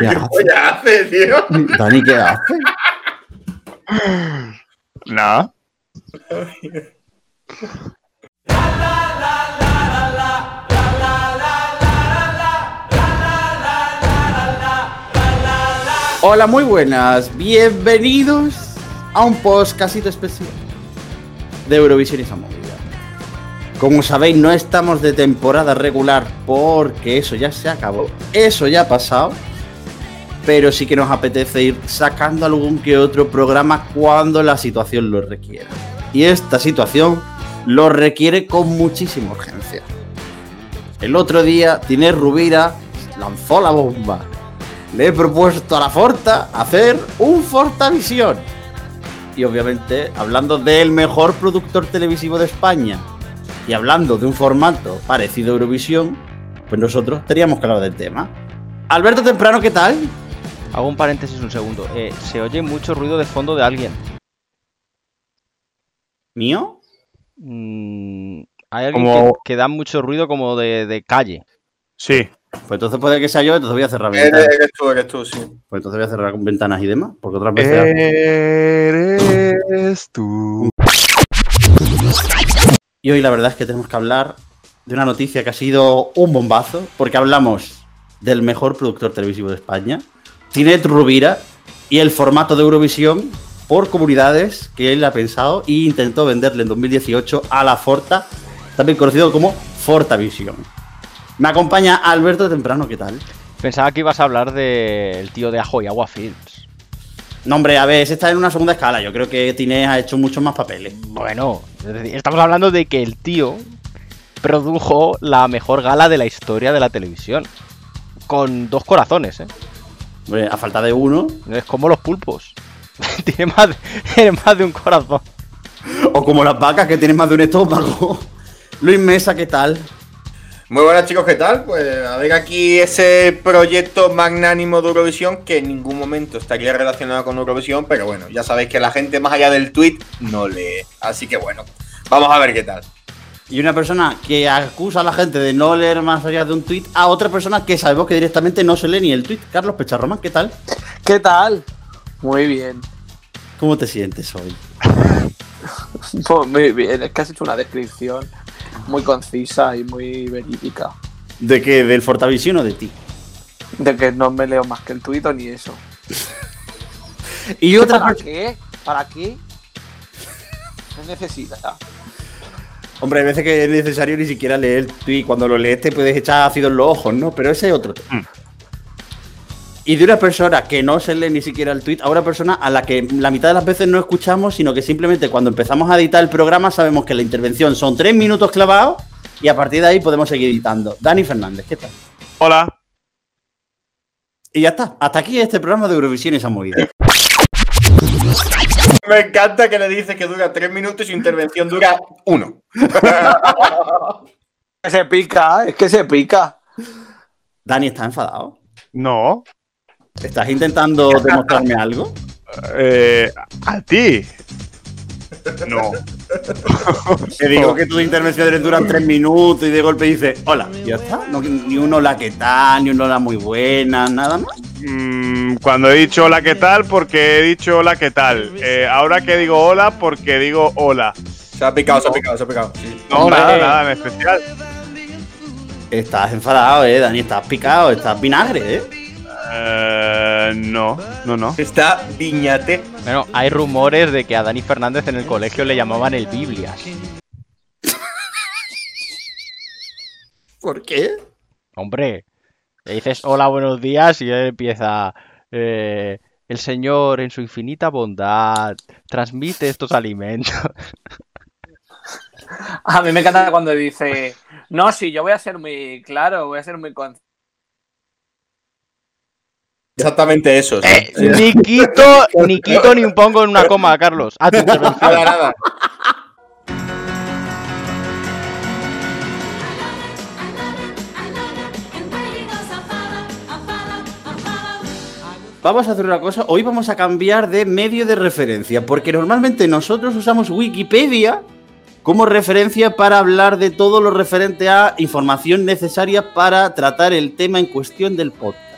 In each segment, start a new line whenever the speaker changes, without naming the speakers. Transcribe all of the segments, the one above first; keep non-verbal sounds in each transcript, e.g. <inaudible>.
¿Qué,
¿Qué hace, tío?
Dani, ¿qué hace?
Nada.
Hola, muy buenas. Bienvenidos a un podcastito especial de Eurovisión y esa movida. Como sabéis, no estamos de temporada regular porque eso ya se acabó. Eso ya ha pasado. Pero sí que nos apetece ir sacando algún que otro programa cuando la situación lo requiera. Y esta situación lo requiere con muchísima urgencia. El otro día, Tiner Rubira lanzó la bomba. Le he propuesto a la Forta hacer un Fortavisión. Y obviamente, hablando del mejor productor televisivo de España y hablando de un formato parecido a Eurovisión, pues nosotros teníamos que hablar del tema. Alberto Temprano, ¿qué tal?
Hago un paréntesis un segundo. Eh, se oye mucho ruido de fondo de alguien.
¿Mío?
Mm, hay alguien
Como-
que, que da mucho ruido como de, de calle.
Sí.
Pues entonces puede que sea yo, entonces voy a cerrar
Eres,
ventanas.
eres tú, eres tú, sí.
Pues entonces voy a cerrar ventanas y demás, porque otras veces...
Eres tú.
Y hoy la verdad es que tenemos que hablar de una noticia que ha sido un bombazo, porque hablamos del mejor productor televisivo de España, Tinet Rubira, y el formato de Eurovisión por comunidades que él ha pensado e intentó venderle en 2018 a la Forta, también conocido como Fortavisión. Me acompaña Alberto Temprano, ¿qué tal?
Pensaba que ibas a hablar del tío de Ajo y Agua Films.
No, hombre, a ver, ese está en una segunda escala. Yo creo que Tinet ha hecho muchos más papeles.
Bueno, estamos hablando de que el tío produjo la mejor gala de la historia de la televisión. Con dos corazones, ¿eh?
Hombre, a falta de uno,
Es como los pulpos. <laughs> tiene, más de, tiene más de un corazón.
o como las vacas que tienen más de un estómago. <laughs> Luis Mesa, ¿qué tal?
Muy buenas chicos, ¿qué tal? Pues a ver aquí ese proyecto magnánimo de Eurovisión que en ningún momento estaría relacionado con Eurovisión, pero bueno, ya sabéis que la gente más allá del tweet no lee. Así que bueno, vamos a ver qué tal.
Y una persona que acusa a la gente de no leer más allá de un tuit a otra persona que sabemos que directamente no se lee ni el tuit. Carlos Pecharromán, ¿qué tal?
¿Qué tal? Muy bien.
¿Cómo te sientes hoy? <laughs>
Pues muy bien. Es que has hecho una descripción muy concisa y muy verídica.
¿De qué? ¿Del Fortavisión o de ti?
De que no me leo más que el tuit ni eso. <laughs>
Y otra
¿Para qué? ¿Para qué? ¿Qué necesita?
Hombre, hay veces que es necesario ni siquiera leer el tuit. Cuando lo lees te puedes echar ácido en los ojos, ¿no? Pero ese es otro tema. Y de una persona que no se lee ni siquiera el tuit a una persona a la que la mitad de las veces no escuchamos, sino que simplemente cuando empezamos a editar el programa sabemos que la intervención son tres minutos clavados y a partir de ahí podemos seguir editando. Dani Fernández, ¿qué tal?
Hola.
Y ya está. Hasta aquí este programa de Eurovisión y esa movida.
Me encanta que le dices que dura tres minutos y su intervención dura uno. <laughs>
Que se pica, es que se pica.
Dani, ¿estás enfadado?
No.
¿Estás intentando demostrarme algo?
Eh, a ti. No. <laughs>
Te digo que tus intervenciones duran tres minutos y de golpe dices, hola, ya está. No, ni un hola, ¿qué tal? Ni un hola muy buena, nada más.
Mm, cuando he dicho hola, ¿qué tal? Porque he dicho hola, ¿qué tal? Eh, ahora que digo hola, porque digo hola.
Se ha picado, se ha picado, se ha picado. sí.
No,
Hombre.
nada, nada en especial.
Estás enfadado, eh, Dani, estás picado, estás vinagre, eh.
Eh, no, no, no.
Está viñate.
Bueno, hay rumores de que a Dani Fernández en el colegio le llamaban el Biblias. <laughs>
¿Por qué?
Hombre, le dices hola, buenos días y él empieza. eh, el Señor en su infinita bondad transmite estos alimentos. <laughs>
A mí me encanta cuando dice, no, sí, yo voy a ser muy claro, voy a ser muy con...
Exactamente eso. sí.
Eh,
Sí.
ni quito, ni quito ni pongo en una coma, Carlos. A tu intervención.
Nada, nada.
Vamos a hacer una cosa, hoy vamos a cambiar de medio de referencia, porque normalmente nosotros usamos Wikipedia como referencia para hablar de todo lo referente a información necesaria para tratar el tema en cuestión del podcast.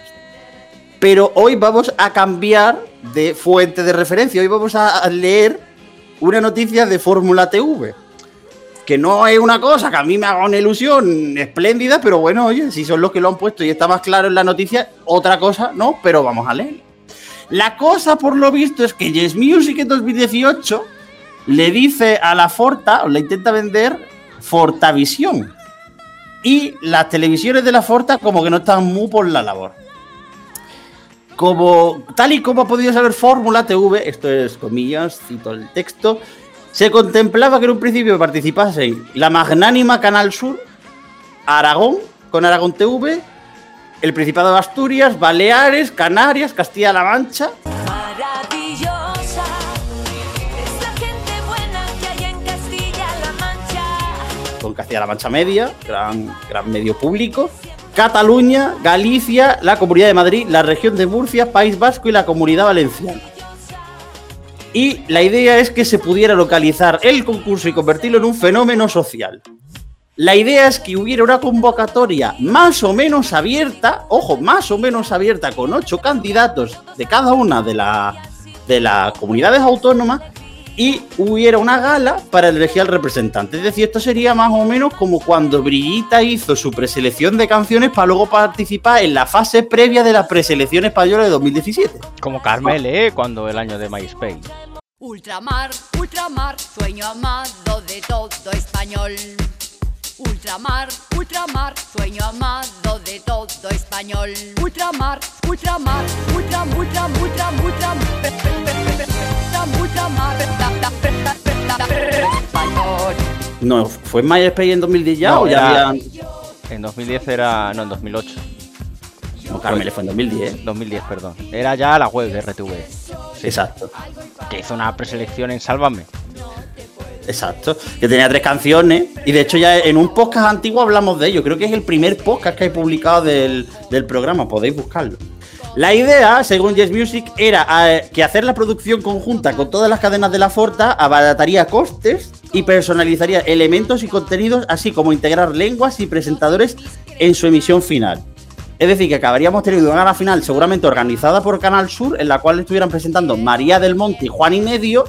Pero hoy vamos a cambiar de fuente de referencia. Hoy vamos a leer una noticia de Fórmula TV. Que no es una cosa que a mí me haga una ilusión espléndida, pero bueno, oye, si son los que lo han puesto y está más claro en la noticia, otra cosa no, pero vamos a leer. La cosa, por lo visto, es que Yes Music en 2018 le dice a la Forta, o le intenta vender Fortavisión. Y las televisiones de la Forta como que no están muy por la labor. Como, tal y como ha podido saber Fórmula TV, esto es comillas, cito el texto, se contemplaba que en un principio participasen la magnánima Canal Sur, Aragón, con Aragón TV, el Principado de Asturias, Baleares, Canarias, Castilla-La Mancha,
Maravillosa es la gente buena que hay en Castilla-La Mancha.
con Castilla-La Mancha Media, gran, gran medio público, Cataluña, Galicia, la Comunidad de Madrid, la región de Murcia, País Vasco y la Comunidad Valenciana. Y la idea es que se pudiera localizar el concurso y convertirlo en un fenómeno social. La idea es que hubiera una convocatoria más o menos abierta, ojo, más o menos abierta, con ocho candidatos de cada una de, la- de las comunidades autónomas y hubiera una gala para elegir al representante. Es decir, esto sería más o menos como cuando Brillita hizo su preselección de canciones para luego participar en la fase previa de la preselección española de 2017.
Como Carmel, ¿eh? Cuando el año de MySpace.
Ultramar, ultramar, sueño amado de todo español. Ultramar, ultramar, sueño amado de todo español. Ultramar, ultramar, ultram, ultram, ultram, ultram, ultramar,
No, ¿fue en MySpace en 2010 ya
No,
o ya
era-
habían-
En 2010 era. No, en 2008.
No, Carmel fue en 2010.
2010, perdón. Era ya la web de RTV.
Exacto,
Que hizo una preselección en Sálvame.
exacto. Que tenía tres canciones y de hecho ya en un podcast antiguo hablamos de ello. Creo que es el primer podcast que hay publicado del, del programa, podéis buscarlo. La idea, según Yes Music, era eh, que hacer la producción conjunta con todas las cadenas de la Forta abarataría costes y personalizaría elementos y contenidos, así como integrar lenguas y presentadores en su emisión final. Es decir, que acabaríamos teniendo una gala final seguramente organizada por Canal Sur, en la cual estuvieran presentando María del Monte y Juan y Medio,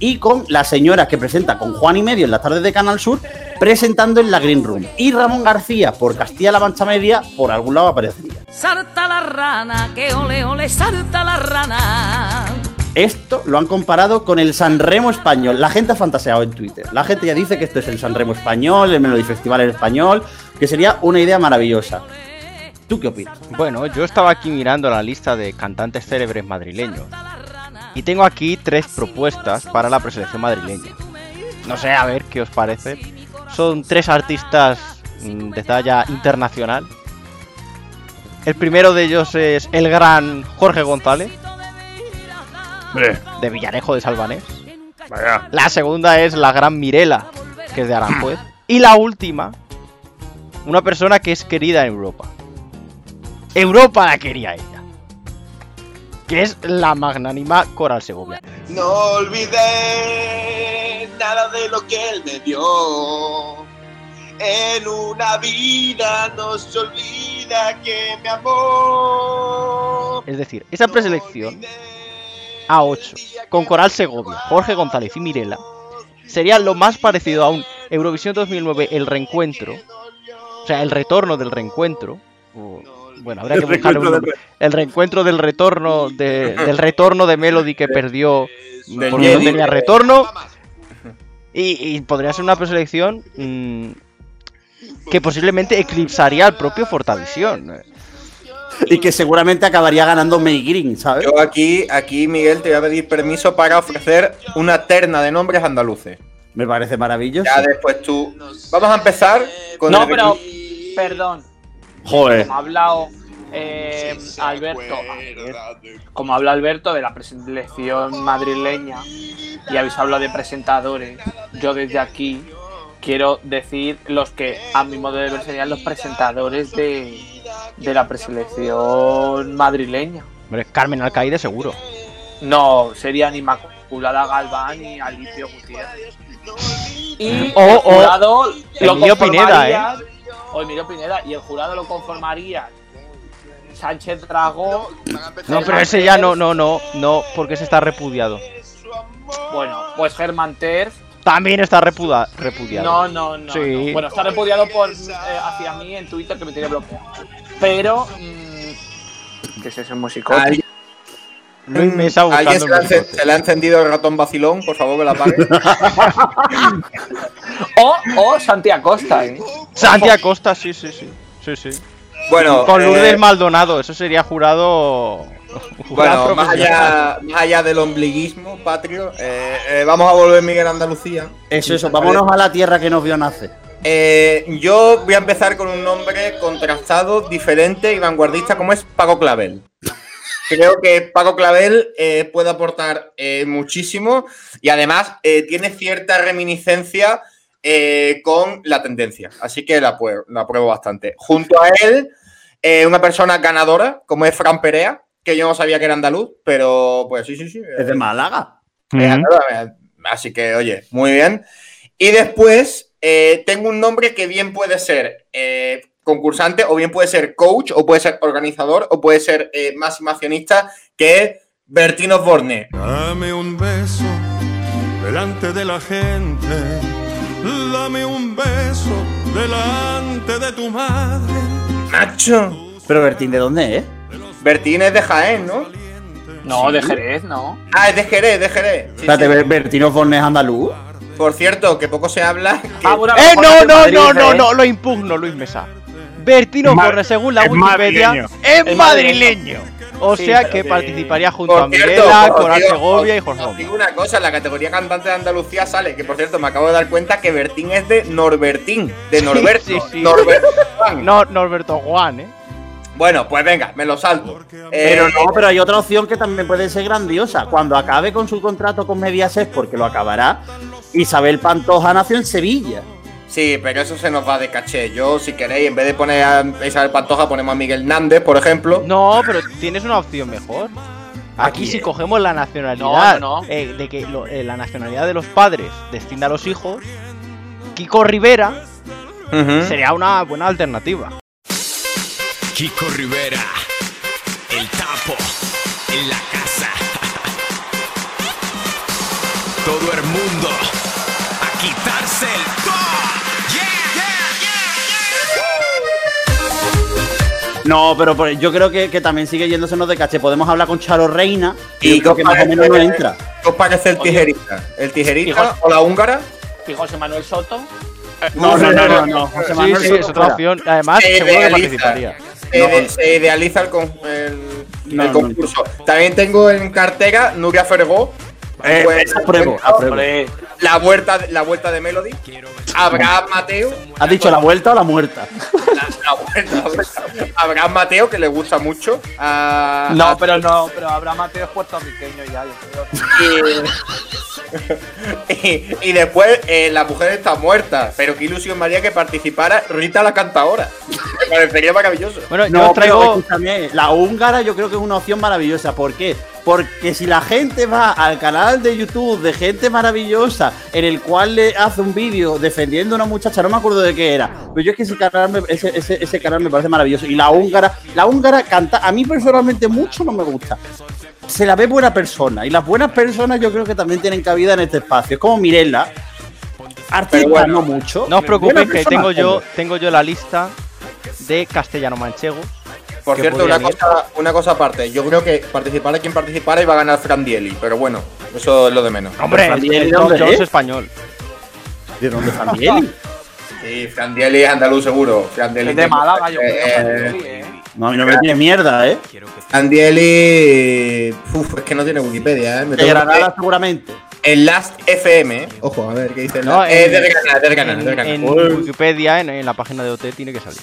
y con la señora que presenta con Juan y Medio en las tardes de Canal Sur, presentando en la Green Room. Y Ramón García, por Castilla-La Mancha Media, por algún lado aparecería.
Salta la rana, que ole ole, salta la rana.
Esto lo han comparado con el Sanremo español. La gente ha fantaseado en Twitter. La gente ya dice que esto es el Sanremo español, el Melody Festival en español, que sería una idea maravillosa. ¿Tú qué opinas?
Bueno, yo estaba aquí mirando la lista de cantantes célebres madrileños. Y tengo aquí tres propuestas para la preselección madrileña. No sé, a ver qué os parece. Son tres artistas mm, de talla internacional. El primero de ellos es el gran Jorge González,
Hombre,
de Villarejo de Salvanés.
vaya.
La segunda es la gran Mirela, que es de Aranjuez. Y la última, una persona que es querida en Europa. Europa la quería ella. Que es la magnánima Coral Segovia.
No olvidé nada de lo que él me dio. En una vida no se olvida que me amó.
Es decir, esa preselección A8 con Coral Segovia, Jorge González y Mirela sería lo más parecido a un Eurovisión 2009 el reencuentro, o sea, el retorno del reencuentro. o- bueno, habría que un nombre. El reencuentro del retorno de, del retorno de Melody que perdió
Del
porque no tenía retorno. Y, y podría ser una preselección mm, que posiblemente eclipsaría al propio Fortavisión.
Y que seguramente acabaría ganando May Green, ¿sabes?
Yo aquí, aquí, Miguel, te voy a pedir permiso para ofrecer una terna de nombres andaluces.
Me parece maravilloso.
Ya después tú. Vamos a empezar con
No,
el-
pero, perdón,
Joder.
como ha hablado eh, Alberto, como habla Alberto de la preselección madrileña y habéis hablado de presentadores, yo desde aquí quiero decir los que a mi modo de ver serían los presentadores de, de la preselección madrileña.
Hombre, Carmen Alcaide seguro.
No, serían Inmaculada Galván y Alicia Gutiérrez. Y
O-
el
o
jurado lo
Emilio Pineda,
conformarían- O Emilio Pineda. Y el jurado lo conformaría Sánchez Dragó.
No, pero ese ya no, no, no, no, porque ese está repudiado.
Bueno, pues Germán Terz.
También está repuda- repudiado.
No, no, no,
Sí.
no. Bueno, está repudiado por eh, hacia mí en Twitter que me tiene bloqueado. Pero. mm, ¿Qué es ese músico?
Alguien-
Luis Mesa buscando
¿Alguien se le ha encendido el ratón vacilón? Por favor, que la apague. <laughs>
O, o Santi Acosta, ¿eh?
Santi Acosta, sí, sí, sí. Sí, sí.
bueno,
Con Lourdes
eh,
Maldonado, eso sería jurado. jurado
bueno más, allá, más allá del ombliguismo patrio, eh, eh, vamos a volver Miguel a Andalucía.
Eso, eso. Vámonos a la tierra que nos vio nacer.
Eh, yo voy a empezar con un nombre contrastado, diferente y vanguardista como es Paco Clavel. Creo que Paco Clavel eh, puede aportar eh, muchísimo y además eh, tiene cierta reminiscencia eh, con la tendencia. Así que la, apruebo- la apruebo bastante. Junto a él, eh, una persona ganadora como es Fran Perea, que yo no sabía que era andaluz, pero pues sí, sí, sí.
Es de Málaga.
Eh, andaluz, Así que, oye, muy bien. Y después eh, tengo un nombre que bien puede ser eh, concursante, o bien puede ser coach, o puede ser organizador, o puede ser eh, máximo accionista, que es Bertino Borne.
Dame un beso delante de la gente. Dame un beso delante de tu madre.
Nacho.
Pero Bertín, ¿de dónde es?
Bertín es de Jaén, ¿no?
No, de Jerez, no.
Ah, es de Jerez, de Jerez. Sí,
Espérate,
sí.
Ber- Bertín Osborne es andaluz.
Por cierto, que poco se habla. que-
Ah, bueno,
¡Eh, no, no,
Madrid,
no, no,
¿eh?
no! Lo impugno, Luis Mesa. Bertino
Es ma-
Borne, según la
es
Wikipedia,
madrileño.
Es madrileño. O
Sí,
sea
pero
que
que-
participaría junto a
Por cierto,
Mirela, Coral Segovia y Jorge
os digo una cosa, en la categoría cantante de Andalucía sale, que por cierto me acabo de dar cuenta que Bertín es de Norbertín, de Norberto.
sí, sí.
Norberto Juan.
No, Norberto Juan, ¿eh?
Bueno, pues venga, me lo salto.
Pero
Eh,
no, pero hay otra opción que también puede ser grandiosa. Cuando acabe con su contrato con Mediaset, porque lo acabará, Isabel Pantoja nació en Sevilla.
Sí, pero eso se nos va de caché. Yo, si queréis, en vez de poner a Isabel Pantoja, ponemos a Miguel Nández, por ejemplo.
No, pero tienes una opción mejor. Aquí si
eh.
cogemos la nacionalidad,
No, no, no.
eh, de que lo- eh, la nacionalidad de los padres destina a los hijos, Kiko Rivera sería una buena alternativa.
Kiko Rivera, el tapo en la casa. <laughs> Todo el mundo
No, pero por- yo creo que, que también sigue yéndosenos de caché. Podemos hablar con Charo Reina
¿Y
y creo que más o menos no entra.
¿Qué os parece el tijerita? ¿El tijerita o la húngara?
Y José Manuel Soto.
No, no, no, no, no. José
Sí,
Manuel
sí,
Soto
es otra
fuera.
opción. Además,
Se
seguro que
idealiza.
participaría.
Se,
No.
ide- se idealiza el, con- el-
No,
el
no.
concurso. También tengo en cartera Nuria Fergó.
Eh,
Pues,
apruebo, apruebo.
La vuelta, la vuelta de Melody. Abraham Mateo.
¿Has dicho la vuelta o la muerta?
La, la vuelta, la vuelta. Abraham Mateo, que le gusta mucho. A-
no,
a-
pero no, pero Abraham Mateo es puertorriqueño ya, yo creo. <laughs>
y, después eh, la mujer está muerta. Pero qué ilusión María que participara Rita la cantadora. Me parecería maravilloso.
Bueno, yo
No,
os
pero
traigo.
escúchame, la húngara yo creo que es una opción maravillosa. ¿Por qué? Porque si la gente va al canal de YouTube de gente maravillosa en el cual le hace un vídeo defendiendo a una muchacha, no me acuerdo de qué era, pero yo es que ese canal me, ese, ese- ese canal me parece maravilloso. Y la húngara, la húngara canta, a mí personalmente mucho no me gusta. Se la ve buena persona y las buenas personas yo creo que también tienen cabida en este espacio. Es como Mirella. Artista
bueno,
no mucho.
No os preocupéis que tengo yo, tengo yo la lista de castellano manchegos.
Por cierto, una cosa, una cosa aparte. Yo creo que participara quien participara iba a ganar Fran Dieli. Pero bueno, eso es lo de menos.
Hombre,
Fran
el,
Dieli,
el
¿dónde
Tom Jones
es?
español.
¿De dónde Mieli? <laughs>
Sí, Fran Dieli es andaluz seguro. Fran Dieli
Es de Málaga, yo creo.
Eh,
¿eh?
No, a mí no me tiene mierda, ¿eh?
Fran Dieli. Uf, es que no tiene Wikipedia, ¿eh? Me
De Granada
que-
seguramente.
El Last FM, ¿eh? Ojo, a ver qué dice. el
No,
Last- eh,
en-
de Granada, de Granada,
En,
de Granada.
en. Wikipedia, en, en la página de OT, tiene que salir.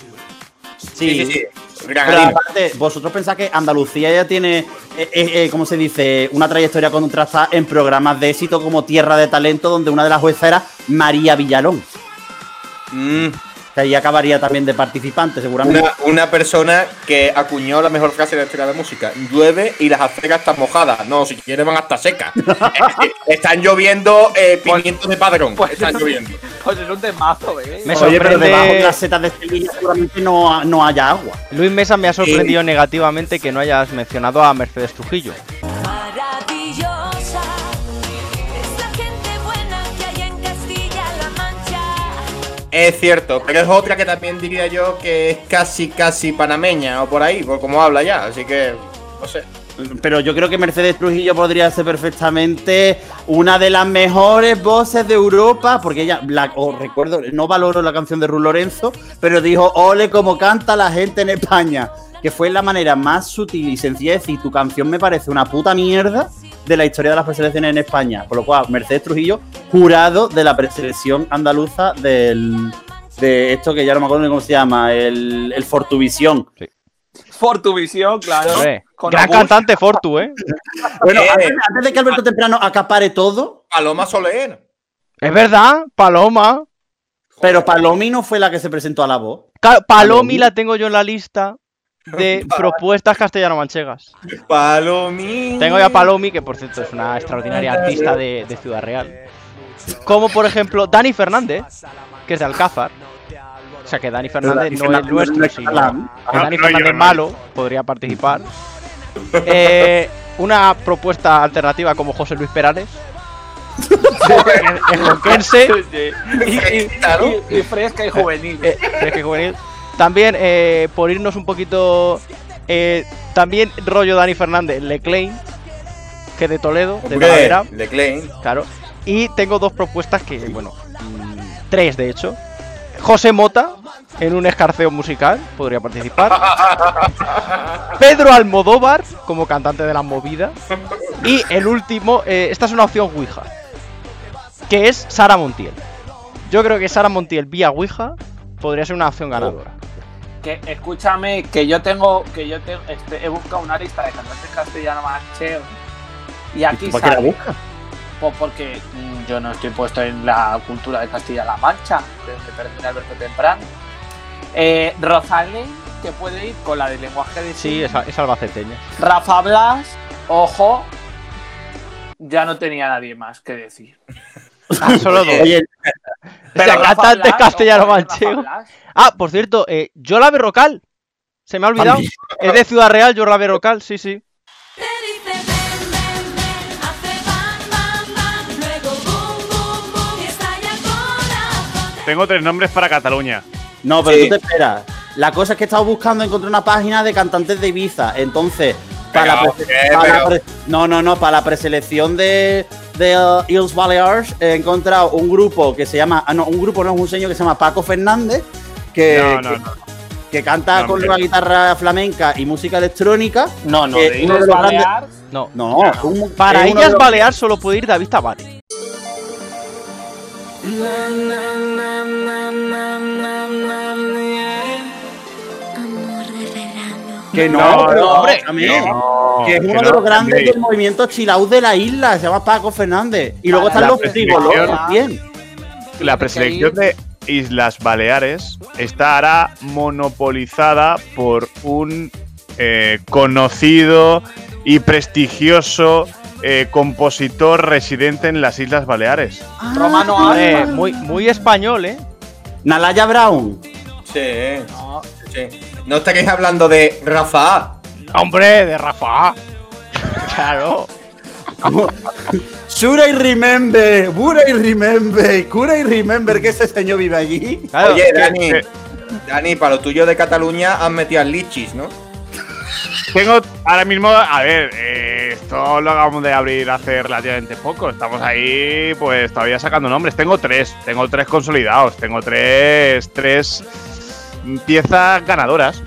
Sí, sí, sí.
Pero
Granadino.
aparte, vosotros pensáis que Andalucía ya tiene, eh, eh, eh, ¿cómo se dice? Una trayectoria contrastada en programas de éxito como Tierra de Talento, donde una de las juezas era María Villalón.
Mm,
Que ahí acabaría también de participante, seguramente.
Una, una persona que acuñó la mejor frase de la historia de la música. Llueve y las aceras están mojadas. No, si quieres van hasta secas. <laughs> Eh, están lloviendo eh, pimientos de padrón.
Pues-
están <laughs> lloviendo.
Pues es un temazo, ¿eh?
Me
Oye, pero
sorprende-
debajo de las setas de Sevilla seguramente no, no haya agua.
Luis Mesa me ha sorprendido negativamente que no hayas mencionado a Mercedes Trujillo.
Es
cierto, pero es otra que también diría yo que es casi, casi panameña o por ahí, por como habla ya. Así que, no sé.
Pero yo creo que Mercedes Trujillo podría ser perfectamente una de las mejores voces de Europa, porque ella, la, recuerdo, no valoro la canción de Ru Lorenzo, pero dijo, ole como canta la gente en España, que fue la manera más sutil y sencilla de decir, tu canción me parece una puta mierda de la historia de las preselecciones en España. Por lo cual, Mercedes Trujillo, jurado de la preselección andaluza del, de esto que ya no me acuerdo ni cómo se llama, el, el Fortuvisión.
Fortuvisión, claro. Con
gran cantante Fortu, ¿eh?
Bueno,
Eh.
antes, antes de que Alberto Temprano acapare todo,
Paloma Soler.
Es verdad, Paloma.
Pero Palomi no fue la que se presentó a la voz.
Ca- Palomi la tengo yo en la lista de <laughs> propuestas castellano-manchegas.
Palomín.
Tengo ya a Palomi, que por cierto es una extraordinaria artista de, de Ciudad Real. Como por ejemplo Dani Fernández, que es de Alcázar. O sea que Dani Fernández
Dani
no es nuestro, sino que Dani
No, no,
Fernández malo podría participar. <laughs> Eh, una propuesta alternativa como José Luis Perales. <laughs> es jonquense.
Y, y-
Claro.
y- y fresca y juvenil.
Eh, fresca y juvenil. También, eh, por irnos un poquito. eh, también rollo Dani Fernández, Leclain, que es de Toledo, de Talavera,
de Klein.
claro. Y tengo dos propuestas que, bueno, mm, tres de hecho. José Mota, en un escarceo musical, podría participar. <laughs> Pedro Almodóvar, como cantante de la movida. Y el último, eh, esta es una opción Ouija, que es Sara Montiel. Yo creo que Sara Montiel vía Ouija podría ser una opción ganadora.
Que, escúchame, que yo tengo, que yo te- este, he buscado una lista de cantantes castellano mancheos. Y aquí
¿Por qué la
sale,
busca?
pues porque mm, yo no estoy puesto en la cultura de Castilla-La Mancha, de donde pertenece Alberto Temprano. Eh, Rosalén, que puede ir con la de lenguaje de
Sí, es, es albaceteña.
Rafa Blas, ojo, ya no tenía nadie más que decir.
Ah, <laughs> solo dos.
Oye,
O sea,
Rafa
cantante
Blas,
castellano manchego. Ah, por cierto, eh, Yola Berrocal. Se me ha olvidado.
También.
Es de Ciudad Real, Yola Berrocal, sí, sí.
Tengo tres nombres para Cataluña.
no, pero
Sí.
tú te esperas. La cosa es que he estado buscando, encontré una página de cantantes de Ibiza. Entonces, para la
Pero,
prese-
¿qué?
para la
Pero-
pre- no, no, no, para la preselección de, de uh, Illes Balears he encontrado un grupo que se llama, ah, no, un grupo no, es un señor que se llama Paco Fernández, que,
No, no,
que,
no.
que canta
No,
con una guitarra flamenca y música electrónica.
No, no,
Eh,
de
uno de
Illes
los grandes-
Balears.
No.
No, un-
Para ellas
los-
balear solo puede ir David
verano.
Que no,
No,
pero,
no,
hombre, también.
No,
que es uno
que
de los grandes del movimiento chilaut de la isla, se llama Paco Fernández. Y luego están
la
los frigolos también.
La preselección de Islas Baleares estará monopolizada por un eh, conocido y prestigioso eh, compositor residente en las Islas Baleares.
Romano
Eh, muy, muy español, ¿eh?
Nalaya Brown.
Sí,
No,
sí. No estaréis hablando de Rafa.
Hombre, de Rafa. <laughs> claro.
Should I remember, would I remember, could I remember que ese señor vive allí?
claro.
Oye, Dani.
que-
Dani, para lo tuyo de Cataluña han metido al lichis, ¿no?
Tengo ahora mismo, a ver, eh, esto lo acabamos de abrir hace relativamente poco. Estamos ahí, pues todavía sacando nombres. Tengo tres, tengo tres consolidados, tengo tres, tres piezas ganadoras.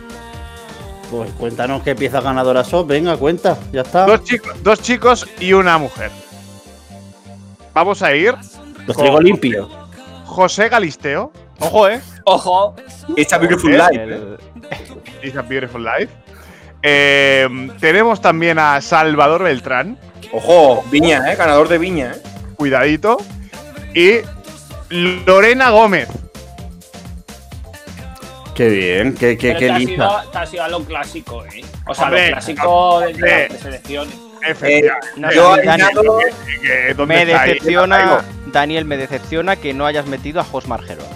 Pues cuéntanos qué piezas ganadoras son, venga, cuenta, ya está.
Dos chicos, dos chicos y una mujer. Vamos a ir.
Los traigo limpios.
José Galisteo,
Ojo, ¿eh?
Ojo,
It's a beautiful life. ¿eh?
It's a Beautiful Life. Eh, tenemos también a Salvador Beltrán,
Ojo, Viña, ¿eh? Ganador de Viña, ¿eh?
cuidadito. Y Lorena Gómez.
Qué bien, qué, qué, qué
te, has
lista.
ido, te has ido a lo clásico, ¿eh? O sea,
Hombre,
lo clásico de las selecciones.
Efectivamente.
No,
Yo
Dani,
añado,
Que- que- ¿dónde
me
está ahí?
decepciona, Daniel, me decepciona que no hayas metido a Jos Margerona.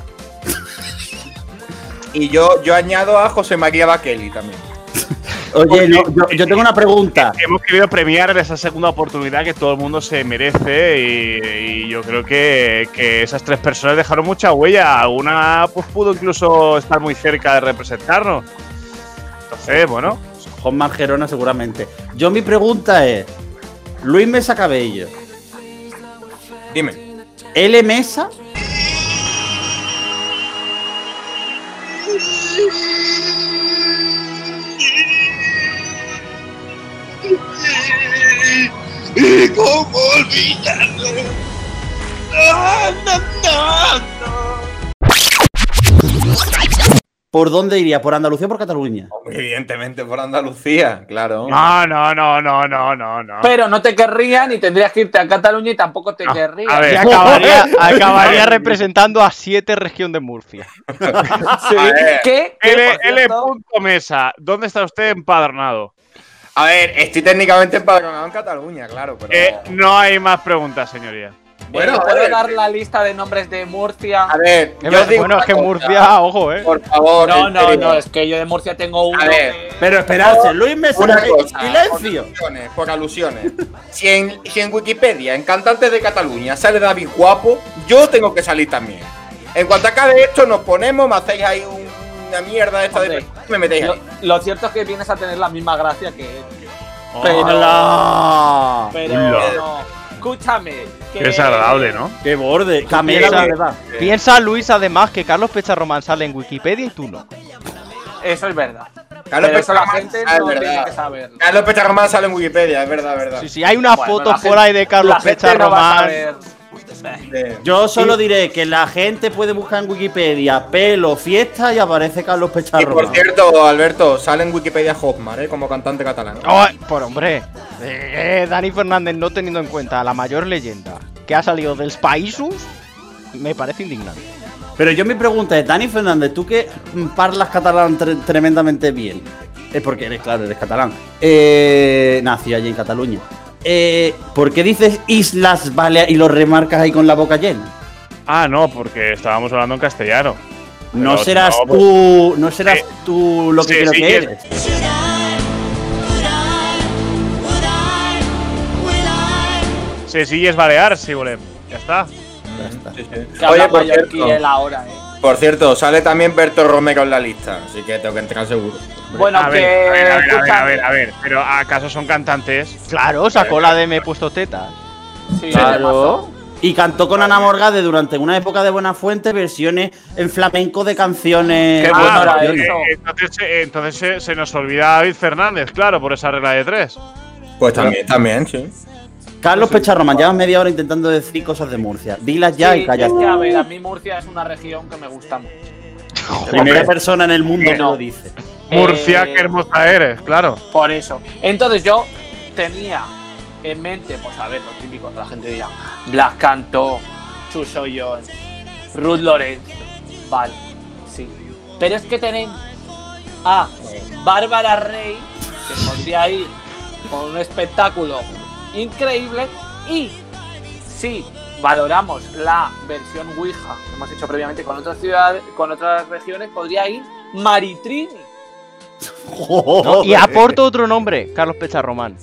<laughs>
y yo, yo añado a José María Bakeli también.
Oye, no, yo, yo tengo una pregunta.
Hemos querido premiar esa segunda oportunidad que todo el mundo se merece y, y yo creo que, que esas tres personas dejaron mucha huella. Una pues pudo incluso estar muy cerca de representarnos. Entonces, bueno,
Juan Margerona seguramente. Yo mi pregunta es, Luis Mesa Cabello,
Dime.
L Mesa, ¿por dónde iría? ¿Por Andalucía o por Cataluña?
Evidentemente por Andalucía, claro.
no, no, no, no, no, no, no.
Pero no te querrían y tendrías que irte a Cataluña y tampoco te querrían.
a ver.
Acabaría, <laughs> acabaría representando a siete región de Murcia. <laughs>
Sí. ¿Qué? ¿Qué,
L, L. Mesa, ¿dónde está usted empadronado?
A ver, estoy técnicamente empadronado en Cataluña, claro, pero.
Eh, no hay más preguntas, señoría.
Bueno,
Eh,
a
¿Puedo
ver.
dar la lista de nombres de Murcia?
A ver, yo
verdad,
digo
bueno, es que
cosa,
Murcia, ojo, eh.
Por favor.
No, no,
serio.
no, es que yo de Murcia tengo uno.
A ver,
que-
Pero esperarse, Luis Mesa
Una
Cabello,
cosa, por
silencio.
alusiones, por alusiones. <laughs> Si en, si en Wikipedia, en cantantes de Cataluña, sale David Guapo, yo tengo que salir también. En cuanto acabe esto, nos ponemos, me hacéis ahí un- una mierda esta de.
Hombre,
Me metéis
Lo,
ahí.
lo cierto es que vienes a tener la misma gracia que él. Pero, pero no. Escúchame. que-
Qué desagradable, ¿no?
¡Qué borde! De verdad.
Piensa, Luis, además, que Carlos Pecharromán sale en Wikipedia y tú no.
Eso es verdad.
Carlos Pecharromán-
no
verdad.
tiene que saberlo.
Carlos Pecharromán sale en Wikipedia, es verdad, es verdad.
Sí, sí, hay una
Bueno,
foto
la
por
gente-
ahí de Carlos
la gente no
Yo solo diré que la gente puede buscar en Wikipedia pelo, fiesta y aparece Carlos
Y
Pecharro.
por cierto, Alberto, sale en Wikipedia Hotmar, ¿eh? Como cantante catalán.
Oh, por hombre, eh, Dani Fernández no teniendo en cuenta a la mayor leyenda que ha salido del Països, me parece indignante.
Pero yo mi pregunta es, Dani Fernández, tú que parlas catalán tre- tremendamente bien, es porque eres, claro, eres catalán, eh, nació allí en Cataluña. Eh, ¿Por qué dices Islas Baleares y lo remarcas ahí con la boca llena?
Ah, no, porque estábamos hablando en castellano.
No serás
no, pues-
tú, no serás
Sí.
tú lo que
Sí,
creo
sí,
que
que-
eres.
Sí, sí, es Balear, sí, volem. Ya está.
Ya está.
Que habla
Oye, por cierto.
él ahora, eh.
Por cierto, sale también Berto Romero en la lista, así que tengo que entrar seguro.
Bueno,
a,
que.
ver, a ver, a ver, a ver, a ver, a ver. Pero ¿acaso son cantantes?
Claro, sacó la de Me he puesto tetas.
Sí,
Claro. Y cantó con Ana Morgade durante una época de Buena Fuente versiones en flamenco de canciones.
Qué bueno
Ah,
eso.
eh, entonces entonces se, se nos olvida David Fernández, claro, por esa regla de tres.
Pues también, también, sí.
Carlos Pecharroman, llevas media hora intentando decir cosas de Murcia. Dilas ya
Sí,
y cállate.
Es que, a ver, a mí Murcia es una región que me gusta mucho.
Primera persona en el mundo que
No.
lo dice.
Murcia,
Eh,
qué hermosa eres, claro.
Por eso. Entonces yo tenía en mente, pues a ver, lo típico, la gente dirá, Blas Cantó, Chuso Jones, Ruth Lorenzo. Vale, sí. Pero es que tenemos a Bárbara Rey, que podría ir con un espectáculo increíble, y si valoramos la versión Ouija que hemos hecho previamente con otras ciudades, con otras regiones, podría ir Maritrini. <laughs>
¿no? Y aporto otro nombre, Carlos Pecharromán.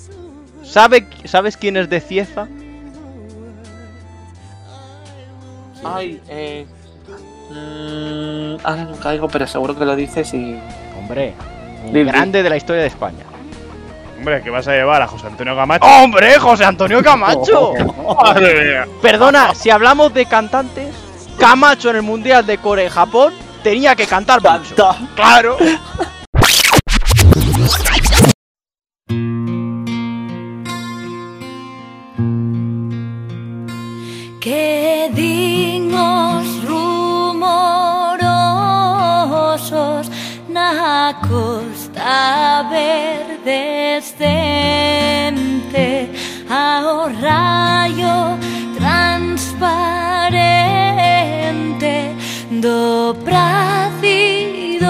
¿Sabe, ¿Sabes quién es de Cieza?
Ay, eh. mm, ahora no caigo, pero seguro que lo dices y.
Hombre, un grande de la historia de España.
Hombre, ¿qué vas a llevar a José Antonio Camacho?
¡Hombre, José Antonio Camacho! <laughs>
¡Madre mía!
Perdona, si hablamos de cantantes, Camacho en el Mundial de Corea y Japón tenía que cantar mucho.
Canta.
Claro. <laughs>
Que din os rumorosos na costa descendente a rayo transparente do prácido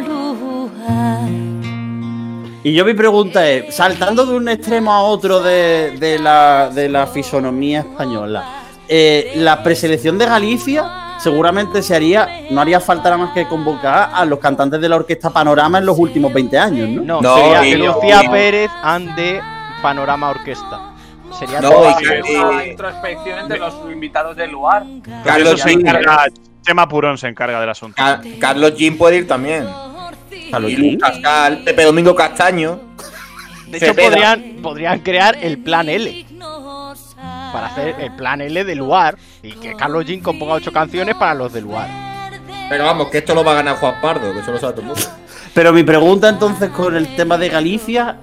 lugar.
Y yo mi pregunta es, saltando de un extremo a otro de, de la, de la fisonomía española, eh, ¿la preselección de Galicia seguramente se haría, no haría falta nada más que convocar a los cantantes de la orquesta Panorama en los últimos 20 años, ¿no?
No,
No,
sería
no,
Lucía
no.
Pérez and de Panorama Orquesta. Sería
No, que-
Hacer una introspección entre los invitados del lugar.
Carlos
se encarga. Chema Purón se encarga del asunto.
Ca- Carlos Jean puede ir también.
Carlos
Y. Luis Cascal, Pepe Domingo Castaño.
De hecho, podrían, podrían crear el plan L. Para hacer el plan L del lugar. Y que Carlos Jean componga ocho canciones para los del lugar.
Pero vamos, que esto lo va a ganar Juan Pardo, que eso lo sabe todo el mundo.
Pero mi pregunta entonces con el tema de Galicia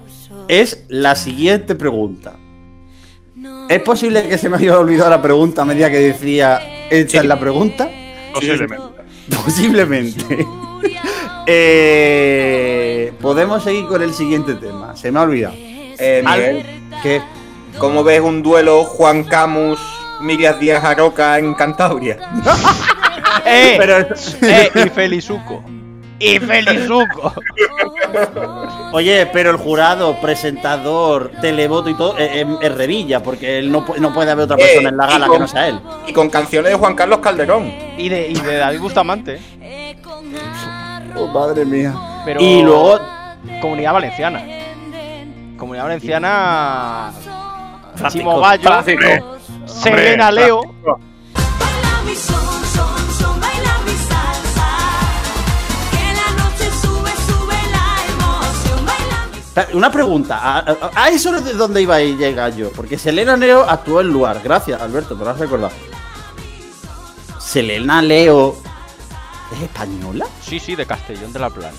es la siguiente pregunta. ¿Es posible que se me haya olvidado la pregunta a medida que decía esta es la pregunta?
Posiblemente. <laughs>
Posiblemente. <laughs> Eh, podemos seguir con el siguiente tema. Se me ha olvidado.
Eh, Miguel,
¿Qué?
¿Cómo ves un duelo Juan Camus, Mirias Díaz Aroca en Cantabria? <laughs>
¡Eh!
Pero,
¡Eh! Y Felizuco. <laughs> ¡Y Felizuco!
oye, pero el jurado, presentador, televoto y todo eh, eh, es Revilla, porque él no, no puede haber otra
Eh,
persona en la gala
con-
que no sea él.
Y con canciones de Juan Carlos Calderón.
Y de, y de David Bustamante.
Oh, madre mía.
Pero
Y luego
Comunidad Valenciana. Comunidad Valenciana.
Francisco.
Chimo Bayo.
Francisco.
Selena Leo.
Una pregunta, a, a- a eso es de donde iba a llegar yo, porque Selena Leo actuó en Luar, gracias Alberto, me lo has recordado. Selena Leo es española.
Sí, sí, de Castellón de la Plana.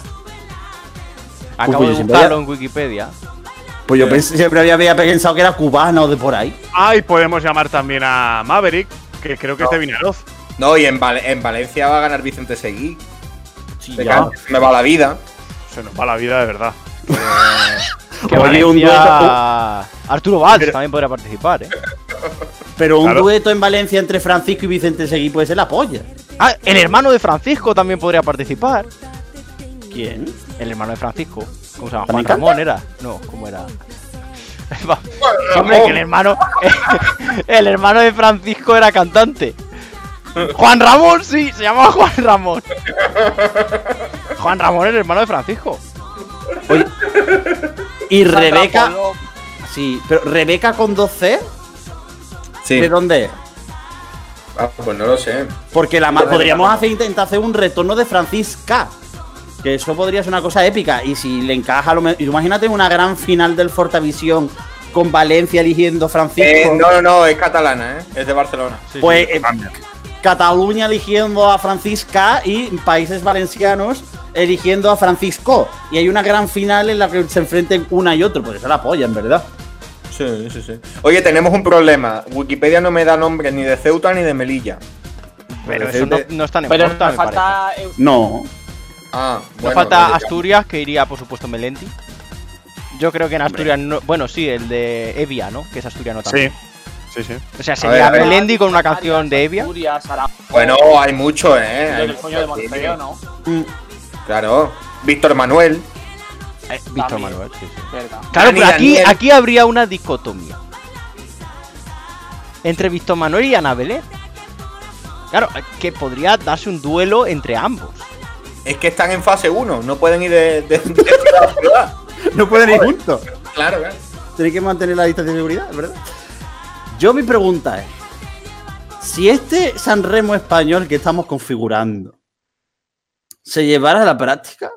Acabo de buscarlo en Wikipedia.
Pues yo pensé- siempre había, había pensado que era cubana o de por ahí.
Ah, y podemos llamar también a Maverick, que creo que es de Vinaroz.
No, y en, Val- en Valencia va a ganar Vicente Seguí.
Sí,
can- Me va la vida.
Se nos va la vida de verdad. <laughs>
Que
Oye, un
Valencia- Arturo Valls
Pero-
también podría participar, ¿eh? <laughs>
Pero un
Claro.
dueto en Valencia entre Francisco y Vicente Seguí puede ser la polla.
Ah, el hermano de Francisco también podría participar.
¿Quién?
El hermano de Francisco. ¿Cómo se Juan? Ramón era. No, ¿cómo era? <laughs> Hombre, que el hermano. <laughs> El hermano de Francisco era cantante. Juan Ramón, sí, se llamaba Juan Ramón. Juan Ramón, el hermano de Francisco.
Y
Sandra
Rebeca. Sí, pero Rebeca con 2C,
Sí.
¿de dónde es?
Ah, pues no lo sé.
Porque la
Rebeca
podríamos hacer, intentar hacer un retorno de Francisca. Que eso podría ser una cosa épica. Y si le encaja lo me- Imagínate una gran final del Fortavisión con Valencia eligiendo a Francisco.
Eh, no, no, no, es catalana, ¿eh? Es de Barcelona.
pues eh. Cataluña eligiendo a Francisca y Países Valencianos eligiendo a Francisco. Y hay una gran final en la que se enfrenten una y otro. Pues eso la apoya, en verdad.
Sí, sí, sí. Oye, tenemos un problema. Wikipedia no me da nombres ni de Ceuta ni de Melilla.
Pero eso no,
de-
no está en
Pero falta.
No.
Ah,
Nos
bueno.
falta
no,
Asturias, que iría, por supuesto, Melendi. Yo creo que en Asturias no. Bueno, sí, el de Evia, ¿no? Que es asturiano
Sí,
también.
sí, sí.
O sea, sería. Melendi con una canción de Evia.
Asturias,
Bueno, hay mucho, ¿eh? Hay
coño de
sí.
¿no?
Claro. Víctor Manuel.
Eh, Víctor. Manuel, sí, sí.
Verdad.
Claro, pero aquí, aquí habría una dicotomía. Entre Víctor Manuel y Ana Belén. Claro, que podría darse un duelo entre ambos.
Es que están en fase 1, no pueden ir de, de, de ciudad a ciudad.
No pueden ir juntos.
Claro, claro.
Tenéis que mantener la distancia de seguridad, ¿verdad? Yo mi pregunta es, si este San Remo español que estamos configurando se llevara a la práctica,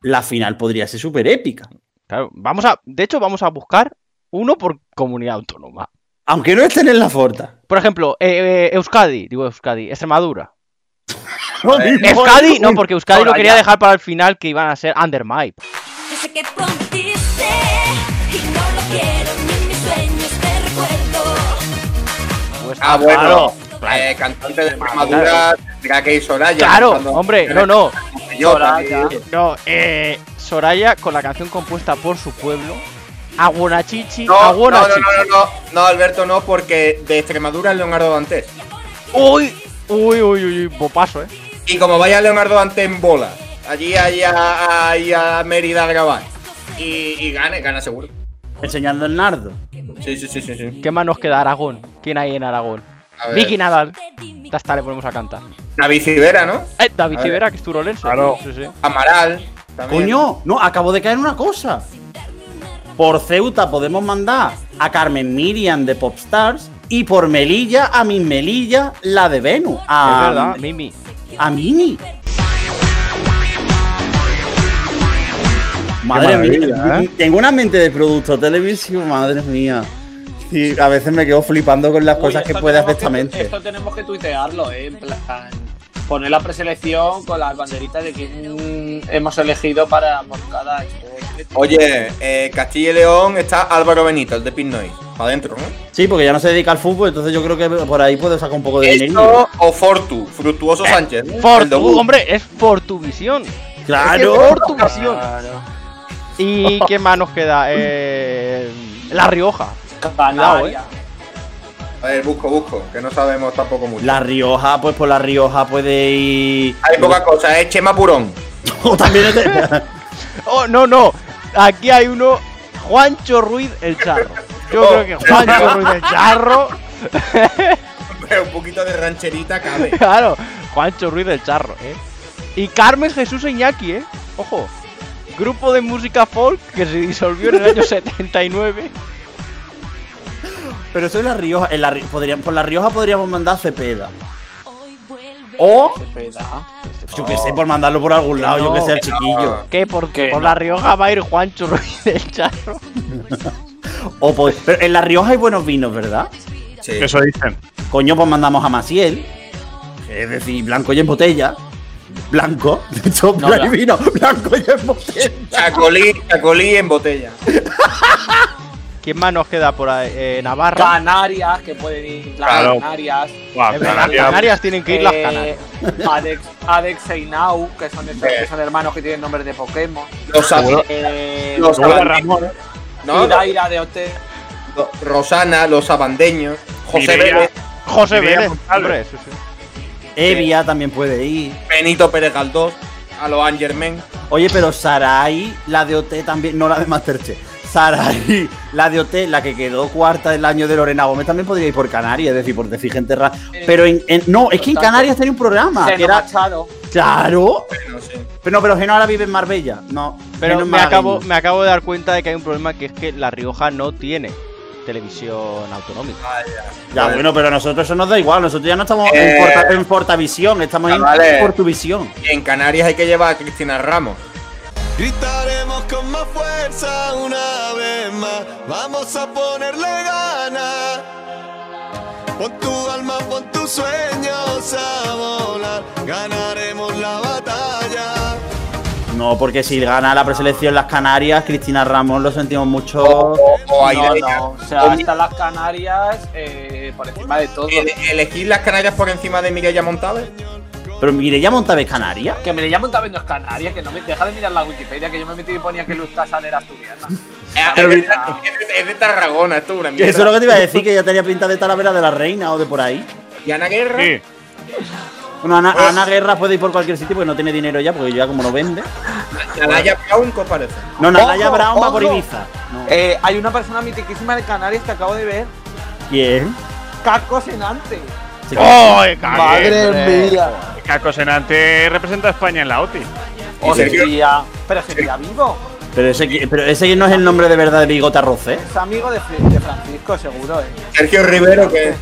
la final podría ser súper épica.
Claro, vamos a. De hecho, vamos a buscar uno por comunidad autónoma.
Aunque no estén en la Forta.
Por ejemplo, eh, eh, Euskadi, digo Euskadi, Extremadura.
Lo mismo.
Euskadi, no, porque Euskadi lo quería
ya.
dejar para el final que iban a ser Under My.
Yo sé que prometiste y no lo quiero ni en mis sueños te recuerdo.
Pues,
Ah,
claro,
bueno. Eh, cantante de Extremadura, tendrá que ir Soraya.
Claro,
cantando-
hombre, no, no.
Yo
Soraya.
No, eh, Soraya con la canción compuesta por su pueblo, Aguonachichi,
No, no, no,
Aguonachichi.
no, no, no, no, Alberto, no, porque de Extremadura es Leonardo Dantes.
Uy, uy, uy, uy, uy, bopaso, eh.
Y como vaya Leonardo Dantes en bola allí, allí a, allí a Mérida a grabar. Y, y gane, gana seguro.
Enseñando el nardo.
Sí, sí, sí, sí. sí.
¿Qué más nos queda? Aragón. ¿Quién hay en Aragón? Vicky Nadal. Hasta le ponemos a cantar.
David Civera, ¿no?
Eh, David. Civera, que es turolense.
Claro.
Sí, sí.
Amaral. también.
Coño, no, acabo de caer en una cosa. Por Ceuta podemos mandar a Carmen Miriam de Popstars y por Melilla a mi Melilla, la de Venus. A,
es verdad, Mimi.
A Mini. Madre mía,
¿eh?
tengo una mente de producto televisión, madre mía. Sí, a veces me quedo flipando con las
Uy,
cosas que puede hacer esta mente.
Esto tenemos que tuitearlo, ¿eh? En plan, poner la preselección con las banderitas de quién hemos elegido para por cada.
Oye, eh, Castilla y León está Álvaro Benito, el de Pin Noise. Para adentro, ¿no?
Sí, porque ya no se dedica al fútbol, entonces yo creo que por ahí puede sacar un poco de dinero.
Esto o Fortu, Fructuoso Sánchez. ¿no? El
Fortu, hombre, es Fortuvisión.
¡Claro!
Es que Fortuvisión. ¿Y <laughs> qué más nos queda? Eh, la Rioja. Cuidado, eh.
A ver, busco, busco, que no sabemos tampoco mucho.
La Rioja, pues por La Rioja puede ir.
Hay poca cosa, es Chema Purón. <laughs>
O también es de- <laughs>
Oh, no, no. Aquí hay uno. Juancho Ruiz el Charro. Yo
Oh.
creo que Juancho Ruiz el Charro. <laughs>
Un poquito de rancherita cabe.
Claro, Juancho Ruiz del Charro, eh. Y Carmen Jesús Iñaki, eh. Ojo. Grupo de música folk que se disolvió en el año <laughs> 79.
Pero eso es La Rioja. En la, podrían- por La Rioja podríamos mandar a Cepeda. O, yo que sé, por mandarlo por algún lado, yo que sé, al chiquillo.
¿Qué? Por,
Que
por. La Rioja va a ir Juancho Ruiz del Charro.
O por- pero en La Rioja hay buenos vinos, ¿verdad?
Sí.
Eso dicen.
Coño, pues mandamos a Maciel. Es decir, blanco y en botella. Blanco. De hecho,
No,
hay vino. Blanco y en botella.
Chacolí, Chacolí en botella. <laughs>
¿Quién más nos queda por ahí? Eh, Navarra.
Canarias, que pueden ir las
Claro.
Canarias.
Verdad,
Canarias.
Canarias tienen que ir las
Eh,
Canarias.
Adex, Adex e Inau, que son, estos, que son hermanos que tienen nombres de Pokémon.
Los.
Eh,
los
Ramón.
¿no?
Idaira de.
Los- Rosana, los abandeños, José. Vélez,
José Vélez. Hombre, sí.
Evia también puede ir.
Benito Pérez Galdós, a los Angermen.
Oye, pero Sarai, la de OT también, no la de Masterchef. Sarai, la de OT, la que quedó cuarta del año de Lorena Gómez, también podría ir por Canarias, es decir, por decir gente rara. Pero en, en- no, es que en Canarias tenía un programa.
Se
Que era,
Machado.
claro.
No sé.
Pero no, pero Geno ahora vive en Marbella. No.
Pero me acabo, me acabo de dar cuenta de que hay un problema que es que La Rioja no tiene televisión autonómica.
Ya, bueno, pero a nosotros eso nos da igual. Nosotros ya no estamos
Eh,
en, Porta, en Portavisión, estamos
ah,
en
vale.
Portuvisión.
Y en Canarias hay que llevar a Cristina Ramos.
Gritaremos con más fuerza una vez más. Vamos a ponerle ganas. Pon tu alma, pon tus sueños a volar. Ganaremos la batalla.
No, porque si gana la preselección las Canarias, Cristina Ramos lo sentimos mucho.
O, o hay
No, no. O sea, están las Canarias eh, por encima de todo.
ele- elegir las Canarias por encima de Mireia Montave.
Pero Mireia Montave es Canaria.
Que me le llaman también no es Canarias, que no me deja de mirar la Wikipedia, que yo me metí y ponía que Luz Casal era asturiana. <laughs>
Es de, es de- es de Tarragona, esto es una mierda.
eso es lo que te iba a decir, que ya tenía pinta de Talavera de la Reina o de por ahí.
Y Ana Guerra.
Sí.
Bueno, Ana, Ana Guerra puede ir por cualquier sitio porque no tiene dinero ya, porque ya como no vende.
Naya Brown, ¿qué parece?
No, Nalaya Brown va por. Ibiza. No.
Eh, hay una persona mitiquísima de Canarias que acabo de ver,
¿Quién?
Caco Senante.
Sí,
¡Ay,
Madre mía.
Caco Senante representa a España en la OTI.
Hostia, pero seguía vivo.
Pero ese, pero ese no es el nombre de verdad de Bigota Roce.
Es amigo de, Francisco, seguro, eh.
Sergio Rivero, que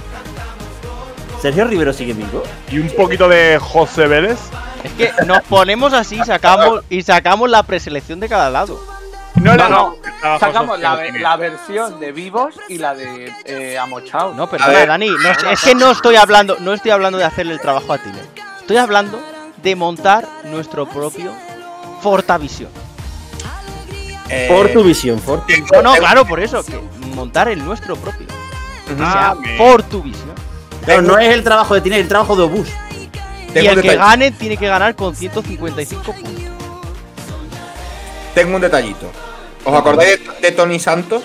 ¿Sergio Rivero sigue vivo?
Y un poquito de José Vélez.
Es que nos ponemos así y sacamos, y sacamos la preselección de cada lado.
No,
No, no, sacamos la, la versión de vivos y la de eh, Amochao.
No, perdona. Dani. no es, es que no estoy hablando, no estoy hablando de hacerle el trabajo a ti. Estoy hablando de montar nuestro propio Fortavisión.
eh,
Por tu visión, por tu-
No, no, claro, por eso, que montar el nuestro propio. Que
Ah,
sea
bien.
Fortuvisión.
Claro, no es el trabajo de Tina, es el trabajo de Obús.
Y el que gane tiene que ganar con 155 puntos.
tengo un detallito. ¿Os acordáis de, de Tony Santos?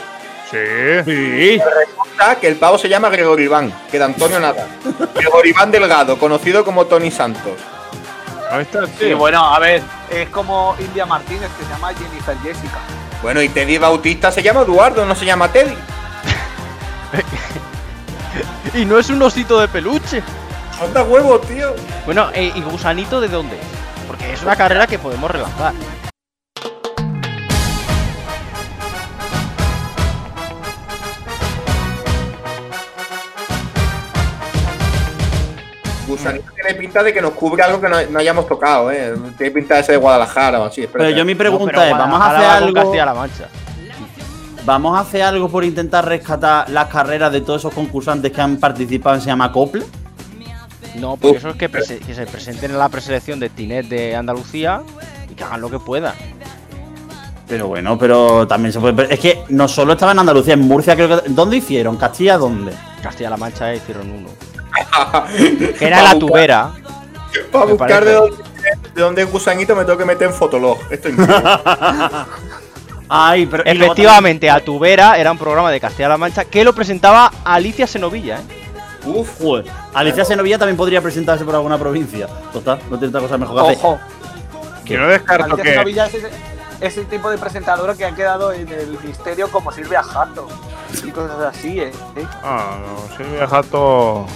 Sí.
Sí.
Resulta que el pavo se llama Gregorio Iván, que de Antonio nada. Gregorio Iván Delgado, conocido como Tony Santos.
Ahí está,
Sí,
tío.
bueno, a ver, es como India Martínez, que se llama Jennifer Jessica.
Bueno, y Teddy Bautista se llama Eduardo, no se llama Teddy. <laughs>
Y no es un osito de peluche.
Anda huevo, tío.
Bueno, eh, ¿y Gusanito de dónde es? Porque es una carrera que podemos relanzar.
Gusanito tiene pinta de que nos cubre algo que no, no hayamos tocado, ¿eh? Tiene pinta de ser de Guadalajara o así.
Pero yo mi pregunta
No,
es, ¿vamos a hacer algo?
Castilla-La Mancha.
¿Vamos a hacer algo por intentar rescatar las carreras de todos esos concursantes que han participado en Se llama Cople?
No, porque eso es que se presenten en la preselección de Tinet de Andalucía y que hagan lo que puedan.
Pero bueno, pero también se puede. Es que no solo estaba en Andalucía, en Murcia creo que. ¿Dónde hicieron? ¿Castilla dónde?
Castilla-La Mancha hicieron uno. <laughs> Que era la tubera.
Para buscar
parece.
de dónde, de dónde es Gusanito me tengo que meter en Fotolog. Esto es increíble. <laughs>
Ay, pero.
Efectivamente, a tubera era un programa de Castilla-La Mancha que lo presentaba Alicia Senovilla, ¿eh?
Uf, joder. Alicia Senovilla también podría presentarse por alguna provincia. Total, no tiene otra cosa mejor que hacer.
Ojo,
Yo no descarto
Alicia
que.
Senovilla es ese, ese tipo de presentadora que ha quedado en el misterio como Silvia Jato y cosas así, ¿eh? ¿Eh?
Ah, no, Silvia Jato.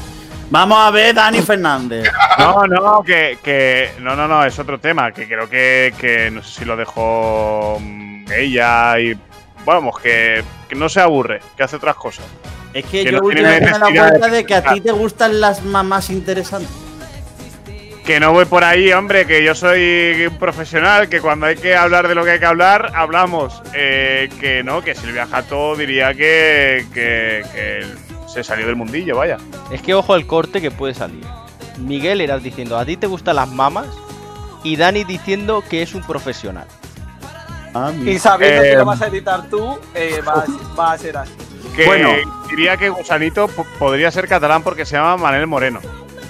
Vamos a ver, Dani Fernández. <laughs>
No, no, que, que. No, no, no, es otro tema. Que creo que, que no sé si lo dejó mm, ella y. Vamos, que, que no se aburre, que hace otras cosas.
Es que,
Que
yo
no
dado
necesidad de
cuenta de que a ti te gustan las mamás interesantes.
Que no voy por ahí, hombre, que yo soy un profesional, que cuando hay que hablar de lo que hay que hablar, hablamos. Eh, que no, que Silvia Jato diría que, que, que se salió del mundillo, vaya.
Es que ojo el corte que puede salir. Miguel eras diciendo, ¿a ti te gustan las mamas? Y Dani diciendo que es un profesional.
Ah,
Y sabiendo
Eh,
que lo vas a editar tú, eh, va, a- <laughs> va a ser así.
Que
Bueno.
diría que Gusanito po- podría ser catalán porque se llama Manel Moreno.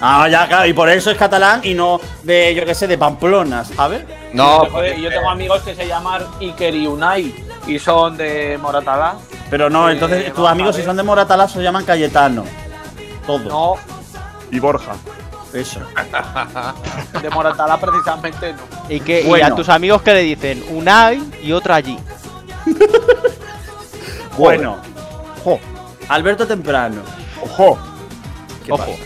Ah, ya, claro, y por eso es catalán y no de, yo qué sé, de Pamplona, ¿sabes?
No,
Joder, y yo tengo amigos que se llaman Iker y Unai y son de Moratalá.
Pero no,
Eh,
entonces tus
vamos a
amigos si son de Moratalá se llaman Cayetano. Todos.
No,
Y Borja.
Eso. <laughs>
de Moratalá precisamente no.
Y, que, y a tus amigos que le dicen Unai y otra allí. <laughs>
Bueno,
Jo,
Alberto Temprano.
¡Ojo!
¿Qué
ojo.
pasa?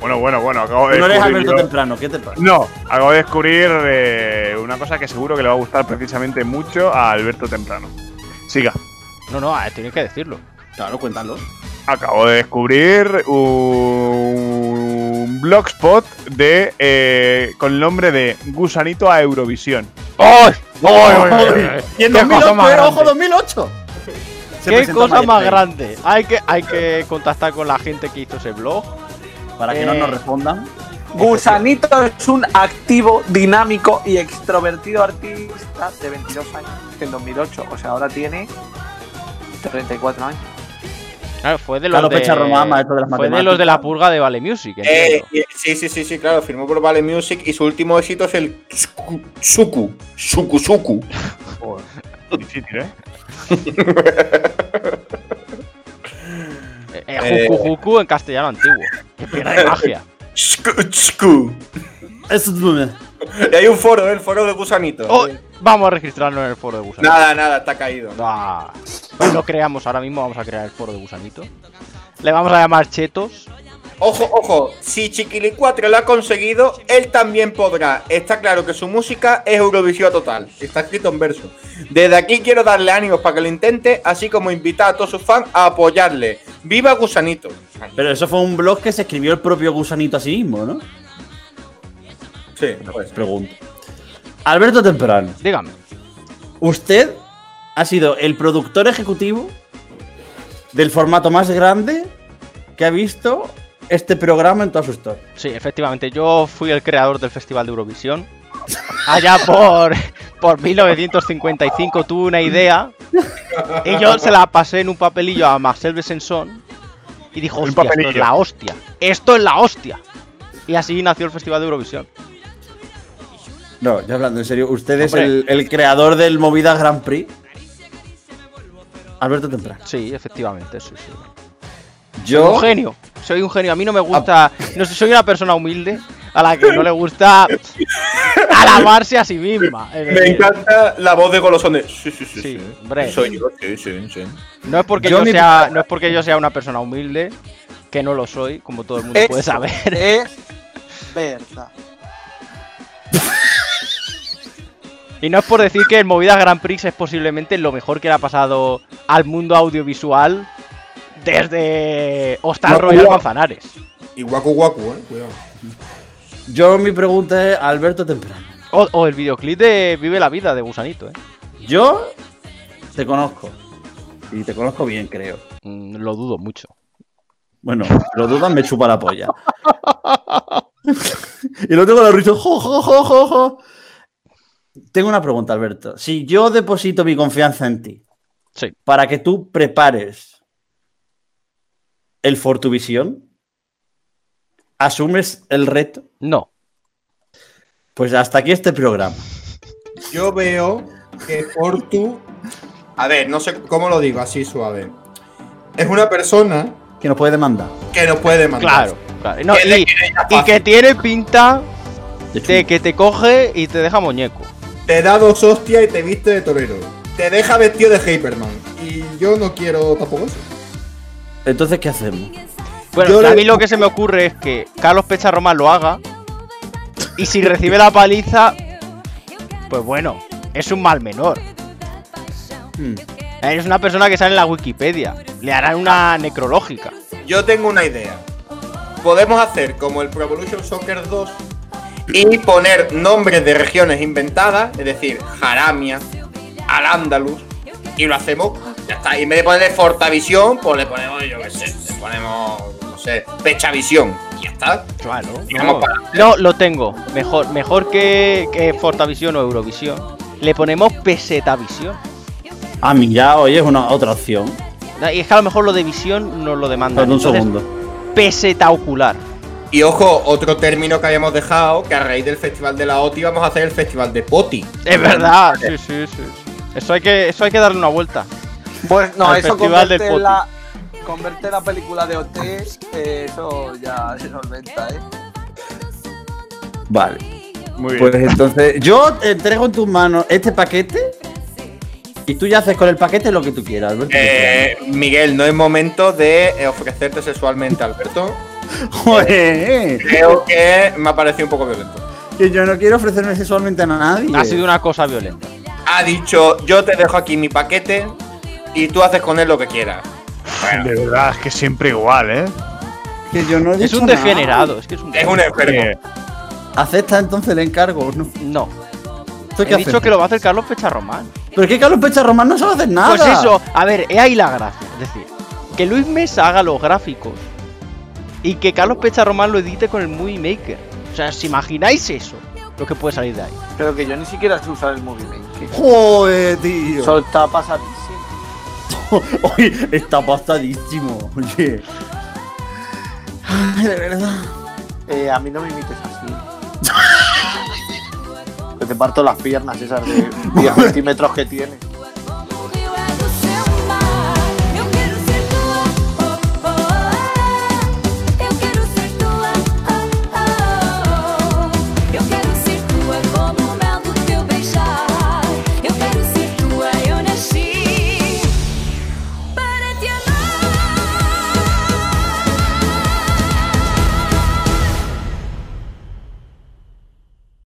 Bueno, bueno, bueno, acabo de
no eres
descubrir
Alberto
yo-
Temprano, ¿qué te pasa?
No, acabo de descubrir eh, una cosa que seguro que le va a gustar precisamente mucho a Alberto Temprano. Siga.
No, no, eh, tienes que decirlo.
Claro, cuéntalo.
Acabo de descubrir un blogspot de eh, con el nombre de Gusanito a Eurovisión.
¡Ay!
Y en
¡Qué cosa
2008,
más
eh, ojo, 2008. Se
¡Qué cosa más grande! Hay que, hay que contactar con la gente que hizo ese blog.
Para que no
Eh,
nos respondan.
Gusanito es un activo, dinámico y extrovertido artista de 22 años en 2008. O sea, ahora tiene 34 años.
Claro, fue de los
Claro,
de,
fecha romana, esto de las
fue de los
matemáticas.
de la purga de Vale Music.
Eh, y- sí, sí, sí, sí, claro, firmó por Vale Music y su último éxito es el Suku, Suku, Suku, Suku.
Difícil, ¿eh? <laughs>
Eh, eh, en castellano antiguo. Que pierde <laughs> magia.
Eso es
Y hay un foro, ¿eh? el foro de Gusanito.
Oh, vamos a registrarnos en el foro de Gusanito.
Nada, nada, está caído.
Ah, pues lo creamos ahora mismo, vamos a crear el foro de Gusanito. Le vamos a llamar Chetos.
Ojo, ojo, si Chiquili 4 lo ha conseguido, él también podrá. Está claro que su música es Eurovisión total. Está escrito en verso. Desde aquí quiero darle ánimos para que lo intente, así como invitar a todos sus fans a apoyarle. ¡Viva Gusanito!
Pero eso fue un blog que se escribió el propio gusanito a sí mismo, ¿no?
Sí, pues.
Pregunto. Alberto Temprano,
Dígame.
usted ha sido el productor ejecutivo del formato más grande que ha visto este programa en toda su historia.
Sí, efectivamente, yo fui el creador del Festival de Eurovisión. Allá por, por 1955 tuve una idea y yo se la pasé en un papelillo a Marcel Besançon y dijo,
Un
hostia, esto es la hostia, esto es la hostia. Y así nació el Festival de Eurovisión.
No, ya hablando en serio, usted es el, el creador del Movida Grand Prix. Alberto Temprano.
Sí, efectivamente, sí, sí.
Yo.
Un genio, soy un genio. A mí no me gusta, no sé, soy una persona humilde a la que no le gusta alabarse a sí misma. <laughs>
Me encanta la voz de Golosón de. Sí, sí, sí.
Sí,
sí.
hombre.
Soy yo, sí, sí, sí.
No es porque
Yo
yo,
mi-
sea, no es porque yo sea una persona humilde, que no lo soy, como todo el mundo puede saber.
Es <laughs> verdad.
Y no es por decir que el Movida Grand Prix es posiblemente lo mejor que le ha pasado al mundo audiovisual desde Hostal
No,
Royal. Manzanares.
Y guacu guacu, eh. Cuidado.
Yo mi pregunta es Alberto Temprano.
O, o el videoclip de Vive la Vida de Gusanito, ¿eh?
Yo te conozco. Y te conozco bien, creo.
Mm, lo dudo mucho.
Bueno, lo dudas, me chupa la polla. <laughs> y lo tengo la risa. Jo, jo, jo, jo, jo. Tengo una pregunta, Alberto. Si yo deposito mi confianza en ti
Sí.
para que tú prepares el Fortuvisión, ¿asumes el reto?
No.
Pues hasta aquí este programa.
Yo veo que Fortu. A ver, no sé cómo lo digo así suave. Es una persona
Que nos puede demandar.
que nos puede demandar.
Claro, claro. No,
Que le
y, que tiene pinta
De
que te coge y te deja muñeco.
Te da dos hostias y te viste de torero. Te deja vestido de Hyperman. Y yo no quiero tampoco eso.
Entonces, ¿qué hacemos?
Bueno,
Yo
a
le-
mí lo que se me ocurre es que Carlos Pecharroman lo haga. Y si recibe la paliza, pues bueno, es un mal menor.
Hmm.
Es una persona que sale en la Wikipedia. Le harán una necrológica.
Yo tengo una idea. Podemos hacer como el Pro Evolution Soccer 2 y poner nombres de regiones inventadas, es decir, Jaramia, Al-Ándalus, y lo hacemos, ya está. Y en vez de ponerle Fortavisión, pues le ponemos, yo qué sé, le ponemos, no sé, Pechavisión, y ya está.
Claro. No,
para-
no, lo tengo. Mejor, mejor que, que Fortavisión o Eurovisión. Le ponemos Pesetavisión.
Ah, mira, oye, es una otra opción.
Y es que a lo mejor lo de visión nos lo demandan.
Perdón un segundo.
Peseta ocular.
Y ojo, otro término que habíamos dejado, que a raíz del Festival de la OTI vamos a hacer el Festival de Poti.
Es verdad, sí, sí, sí. Eso hay que, eso hay que darle una vuelta.
Pues no,
Al
eso
Festival del
convierte la, convierte la película de OT, eh, eso ya se solventa, ¿eh?
Vale.
Muy bien.
Pues entonces, yo entrego en tus manos este paquete y tú ya haces con el paquete lo que tú quieras, Alberto.
Eh, Miguel, no es momento de ofrecerte sexualmente, Alberto. <laughs>
Joder,
Creo que me ha parecido un poco violento.
que yo no quiero ofrecerme sexualmente a nadie.
Ha sido una cosa violenta.
Ha dicho, yo te dejo aquí mi paquete y tú haces con él lo que quieras.
De verdad, es que siempre igual, ¿eh?
Que yo no he
Es un
nada.
degenerado, es que es un
Es un enfermo.
Acepta entonces el encargo, ¿o ¿no?
No.
¿Esto
He dicho que lo va a hacer Carlos Pecharromán.
Pero es que Carlos Pecha Román no sabe hacer nada.
Pues eso, a ver, es ahí la gracia. Es decir, que Luis Mesa haga los gráficos y que Carlos Pecharromán lo edite con el Movie Maker. O sea, ¿os imagináis eso? Lo que puede salir de ahí.
Pero que yo ni siquiera sé usar el Movie Maker.
Joder, tío.
Eso está pasadísimo. <laughs>
Oye, está pasadísimo. Oye. Ay, de verdad.
Eh, a mí no me imites así. <laughs> que te parto las piernas esas de 10 <laughs> centímetros que tienes.